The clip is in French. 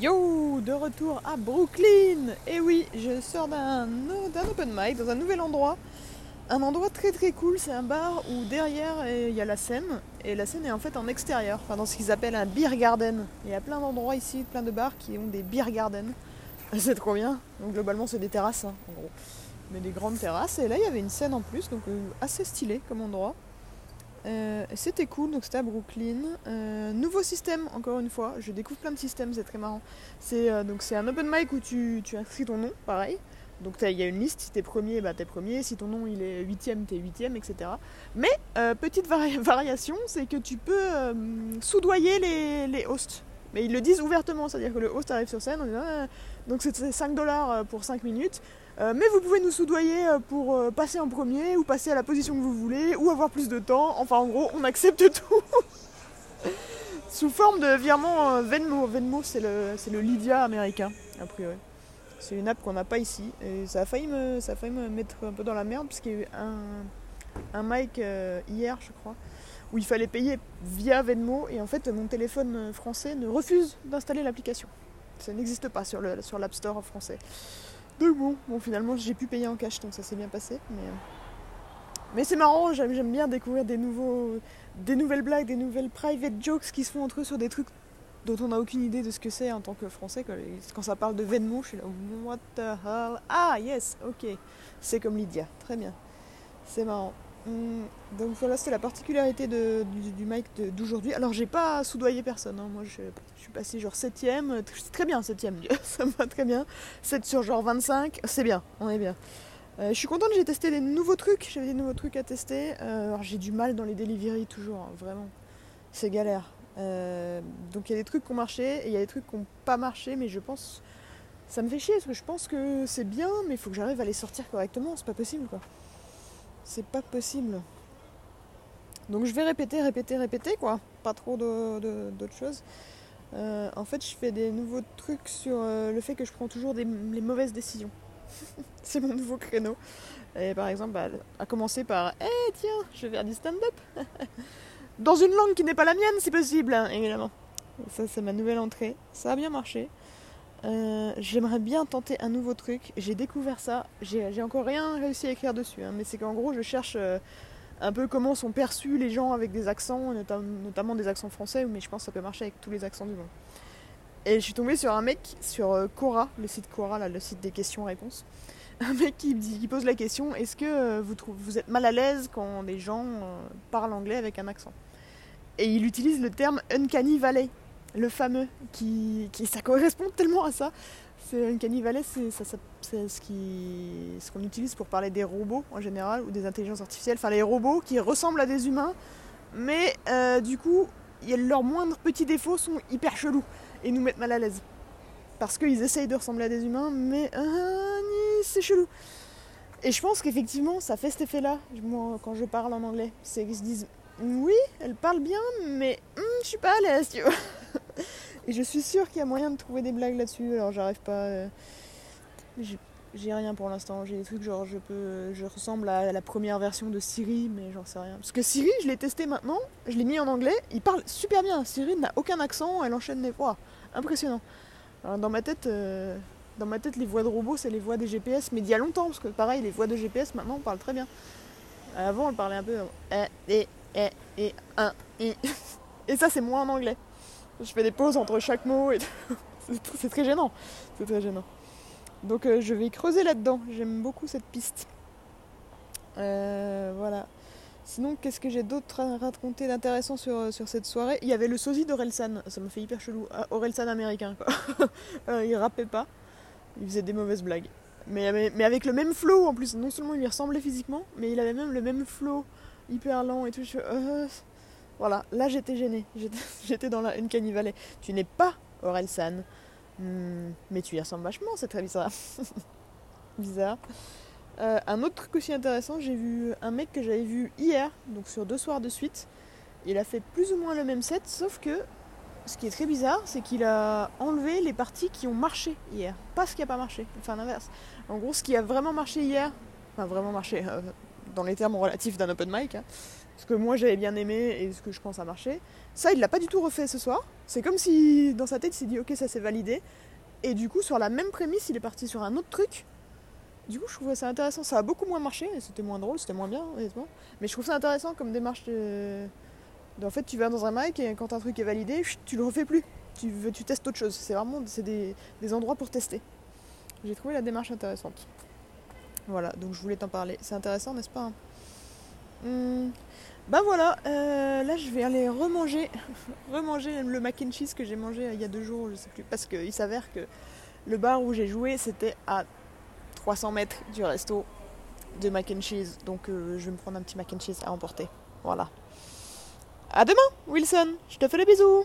Yo, de retour à Brooklyn. Et oui, je sors d'un open mic dans un nouvel endroit. Un endroit très très cool, c'est un bar où derrière il y a la scène. Et la scène est en fait en extérieur, enfin dans ce qu'ils appellent un beer garden. Il y a plein d'endroits ici, plein de bars qui ont des beer gardens. C'est trop bien. Donc globalement c'est des terrasses hein, en gros. Mais des grandes terrasses. Et là il y avait une scène en plus, donc euh, assez stylé comme endroit. Euh, c'était cool, donc c'était à Brooklyn. Euh, nouveau système, encore une fois. Je découvre plein de systèmes, c'est très marrant. C'est euh, un open mic où tu, tu inscris ton nom, pareil. Donc il y a une liste, si t'es premier, bah t'es premier, si ton nom il est huitième, t'es huitième, etc. Mais petite variation, c'est que tu peux soudoyer les, les hosts. Mais ils le disent ouvertement, c'est-à-dire que le host arrive sur scène, on dit, donc c'est 5 dollars pour 5 minutes. Euh, mais vous pouvez nous soudoyer euh, pour euh, passer en premier ou passer à la position que vous voulez ou avoir plus de temps. Enfin, en gros, on accepte tout. Sous forme de virement Venmo. Venmo, c'est le, le Lydia américain, a priori. C'est une app qu'on n'a pas ici. Et ça a, failli me, ça a failli me mettre un peu dans la merde parce qu'il y a eu un, un mic hier, je crois, où il fallait payer via Venmo. Et en fait, mon téléphone français ne refuse d'installer l'application. Ça n'existe pas sur l'App sur Store français. Donc bon, bon finalement j'ai pu payer en cash donc ça s'est bien passé. Mais, mais c'est marrant, j'aime bien découvrir des, nouveaux, des nouvelles blagues, des nouvelles private jokes qui se font entre eux sur des trucs dont on n'a aucune idée de ce que c'est en tant que français. Quand ça parle de Venmo, je suis là, what the hell? Ah yes, ok. C'est comme Lydia, très bien. C'est marrant. Hmm, donc voilà, c'est la particularité du, mic d'aujourd'hui. Alors j'ai pas soudoyé personne, hein. moi je, suis passé genre 7ème, très bien 7ème, ça me va très bien. 7 sur genre 25, c'est bien, on est bien. Euh, je suis contente, j'ai testé des nouveaux trucs, j'avais des nouveaux trucs à tester. Euh, alors j'ai du mal dans les delivery toujours, hein, vraiment. C'est galère. Euh, donc il y a des trucs qui ont marché et il y a des trucs qui n'ont pas marché, mais je pense. Ça me fait chier parce que je pense que c'est bien, mais il faut que j'arrive à les sortir correctement, c'est pas possible quoi. C'est pas possible. Donc je vais répéter, répéter, répéter quoi. Pas trop d'autres choses. Euh, en fait, je fais des nouveaux trucs sur euh, le fait que je prends toujours les mauvaises décisions. c'est mon nouveau créneau. Et par exemple, bah, à commencer par Eh tiens, je vais faire du stand-up Dans une langue qui n'est pas la mienne, si possible, hein, évidemment. ça, c'est ma nouvelle entrée. Ça a bien marché. Euh, j'aimerais bien tenter un nouveau truc. J'ai découvert ça. J'ai encore rien réussi à écrire dessus. Hein, mais c'est qu'en gros, je cherche euh, un peu comment sont perçus les gens avec des accents, notamment des accents français, mais je pense que ça peut marcher avec tous les accents du monde. Et je suis tombée sur un mec sur euh, Quora, le site Quora, le site des questions-réponses. Un mec qui, pose la question est-ce que trouvez, vous êtes mal à l'aise quand des gens parlent anglais avec un accent? Et il utilise le terme uncanny valley le fameux, qui, ça correspond tellement à ça. C'est une canivalet, c'est ce qu'on ce qu'on utilise pour parler des robots en général ou des intelligences artificielles. Enfin, les robots qui ressemblent à des humains, mais euh, du coup, leurs moindres petits défauts sont hyper chelous et nous mettent mal à l'aise. Parce qu'ils essayent de ressembler à des humains, mais euh, c'est chelou. Et je pense qu'effectivement, ça fait cet effet-là, quand je parle en anglais. C'est qu'ils se disent oui, elle parle bien, mais hmm, je suis pas à l'aise, tu vois. Et je suis sûre qu'il y a moyen de trouver des blagues là-dessus, alors j'arrive pas. Euh, j'ai rien pour l'instant. J'ai des trucs genre je peux, je ressemble à la première version de Siri, mais j'en sais rien. Parce que Siri, je l'ai testé maintenant, je l'ai mis en anglais, il parle super bien. Siri n'a aucun accent, elle enchaîne les voix, impressionnant. Alors dans ma tête, euh, dans ma tête, les voix de robots, c'est les voix des GPS, mais d'il y a longtemps, parce que pareil, les voix de GPS maintenant, on parle très bien. Avant, on parlait un peu et et et et un et. Et ça, c'est moins en anglais. Je fais des pauses entre chaque mot et c'est très gênant. C'est très gênant. Donc euh, je vais creuser là-dedans. J'aime beaucoup cette piste. Euh, voilà. Sinon, qu'est-ce que j'ai d'autre à raconter d'intéressant sur, euh, cette soirée? Il y avait le sosie d'Orelsan. Ça me fait hyper chelou. Ah, Orelsan américain, quoi. il rappait pas. Il faisait des mauvaises blagues. Mais, avec le même flow en plus. Non seulement il lui ressemblait physiquement, mais il avait même le même flow hyper lent et tout. Je voilà, là j'étais gênée. J'étais dans la, une canivalet. Tu n'es pas Orelsan. Hmm, mais tu y ressembles vachement, c'est très bizarre. bizarre. Euh, un autre truc aussi intéressant, j'ai vu un mec que j'avais vu hier, donc sur deux soirs de suite. Il a fait plus ou moins le même set, sauf que ce qui est très bizarre, c'est qu'il a enlevé les parties qui ont marché hier, pas ce qui n'a pas marché, enfin l'inverse. En gros, ce qui a vraiment marché hier, enfin vraiment marché, euh, dans les termes relatifs d'un open mic, hein, ce que moi j'avais bien aimé et ce que je pense a marché. Ça, il l'a pas du tout refait ce soir. C'est comme si dans sa tête il s'est dit ok ça c'est validé. Et du coup sur la même prémisse il est parti sur un autre truc. Du coup je trouvais ça intéressant. Ça a beaucoup moins marché, c'était moins drôle, c'était moins bien honnêtement. Mais je trouve ça intéressant comme démarche de... En fait tu vas dans un mic et quand un truc est validé, tu le refais plus. Tu, tu testes autre chose. C'est vraiment des, des endroits pour tester. J'ai trouvé la démarche intéressante. Voilà, donc je voulais t'en parler. C'est intéressant, n'est-ce pas hmm. Ben voilà, euh, là je vais aller remanger, remanger le mac and cheese que j'ai mangé euh, il y a deux jours, je sais plus, parce qu'il s'avère que le bar où j'ai joué c'était à 300 mètres du resto de mac and cheese, donc euh, je vais me prendre un petit mac and cheese à emporter. Voilà. À demain, Wilson. Je te fais des bisous.